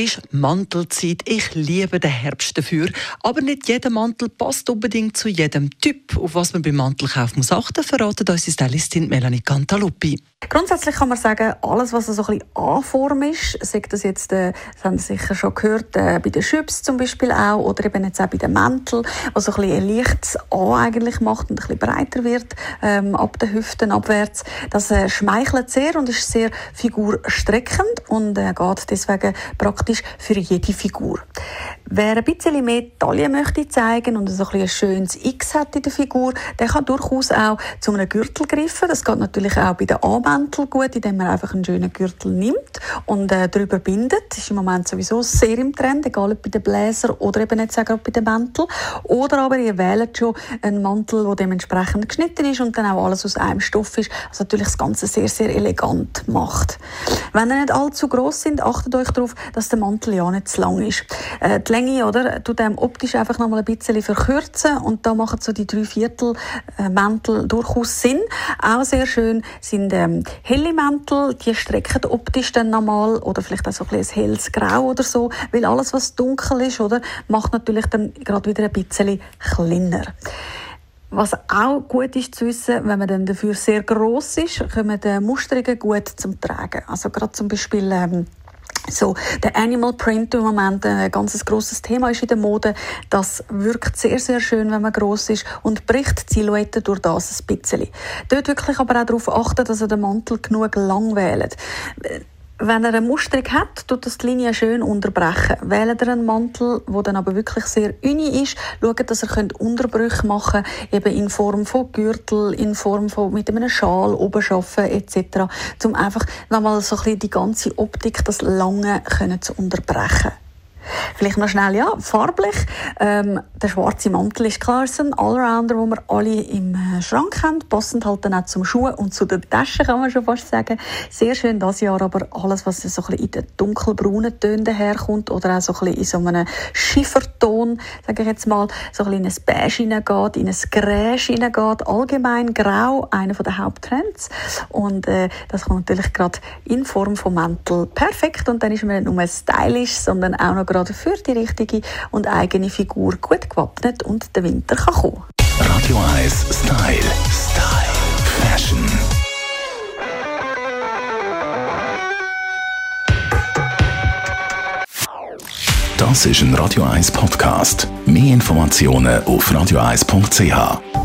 ist Mantelzeit. Ich liebe den Herbst dafür. Aber nicht jeder Mantel passt unbedingt zu jedem Typ. Auf was man beim Mantelkauf muss achten, verratet unsere Stylistin Melanie Cantaluppi. Grundsätzlich kann man sagen, alles, was so ein bisschen A-Form ist, sagt das jetzt, äh, das haben Sie sicher schon gehört, äh, bei den Schüps zum Beispiel auch, oder eben jetzt auch bei den Mänteln, was so ein bisschen ein leichtes A eigentlich macht und ein bisschen breiter wird, ähm, ab den Hüften abwärts. Das äh, schmeichelt sehr und ist sehr figurstreckend und äh, geht deswegen praktisch für jede Figur. Wer ein bisschen mehr Taille möchte zeigen und ein, ein schönes X hat in der Figur, der kann durchaus auch zu einem Gürtel greifen. Das geht natürlich auch bei den A-Mänteln gut, indem man einfach einen schönen Gürtel nimmt und äh, darüber bindet. Das ist im Moment sowieso sehr im Trend, egal ob bei den Bläser oder eben nicht sagen bei den Mänteln. Oder aber ihr wählt schon einen Mantel, der dementsprechend geschnitten ist und dann auch alles aus einem Stoff ist, was natürlich das Ganze sehr, sehr elegant macht. Wenn ihr nicht allzu groß sind, achtet euch darauf, dass der Mantel ja nicht zu lang ist. Äh, Länge, oder, tut dem optisch einfach noch mal ein bisschen verkürzen und da machen so die drei Viertel äh, Mäntel durchaus Sinn. Auch sehr schön sind ähm, helle Mäntel, die strecken optisch dann nochmal oder vielleicht auch so ein, ein helles Grau oder so, weil alles, was dunkel ist, oder, macht natürlich dann gerade wieder ein bisschen kleiner. Was auch gut ist zu wissen, wenn man dann dafür sehr groß ist, kommen die Musterungen gut zum Tragen. Also gerade zum Beispiel ähm, so, der Animal Print im Moment ein ganz grosses Thema ist in der Mode. Das wirkt sehr, sehr schön, wenn man gross ist und bricht die Silhouette durch das ein bisschen. Dort wirklich aber auch darauf achten, dass ihr den Mantel genug lang wählt. Wenn er eine Musterung hat, tut das die Linie schön unterbrechen. Wählt er einen Mantel, der dann aber wirklich sehr uni ist, schaut, dass er Unterbrüche machen könnt, eben in Form von Gürtel, in Form von mit einem Schal oben arbeiten etc., um einfach nochmal so ein bisschen die ganze Optik, das Lange können zu unterbrechen. Vielleicht noch schnell, ja, farblich. Ähm, der schwarze Mantel ist klar, ist ein Allrounder, den wir alle im äh, Schrank haben. Passend halt dann auch zum Schuh und zu den Taschen, kann man schon fast sagen. Sehr schön das Jahr, aber alles, was so ein bisschen in den dunkelbraunen Tönen herkommt oder auch so ein bisschen in so einem Schifferton, sage ich jetzt mal, so ein bisschen in ein Beige hineingeht, in ein Gräsch hineingeht. Allgemein grau, einer der Haupttrends. Und äh, das kommt natürlich gerade in Form von Mantel perfekt. Und dann ist man nicht nur stylisch, sondern auch noch gerade für die richtige und eigene Figur gut gewappnet und der Winter kann kommen. Radio 1 Style. Style. Fashion. Das ist ein Radio 1 Podcast. Mehr Informationen auf radio1.ch.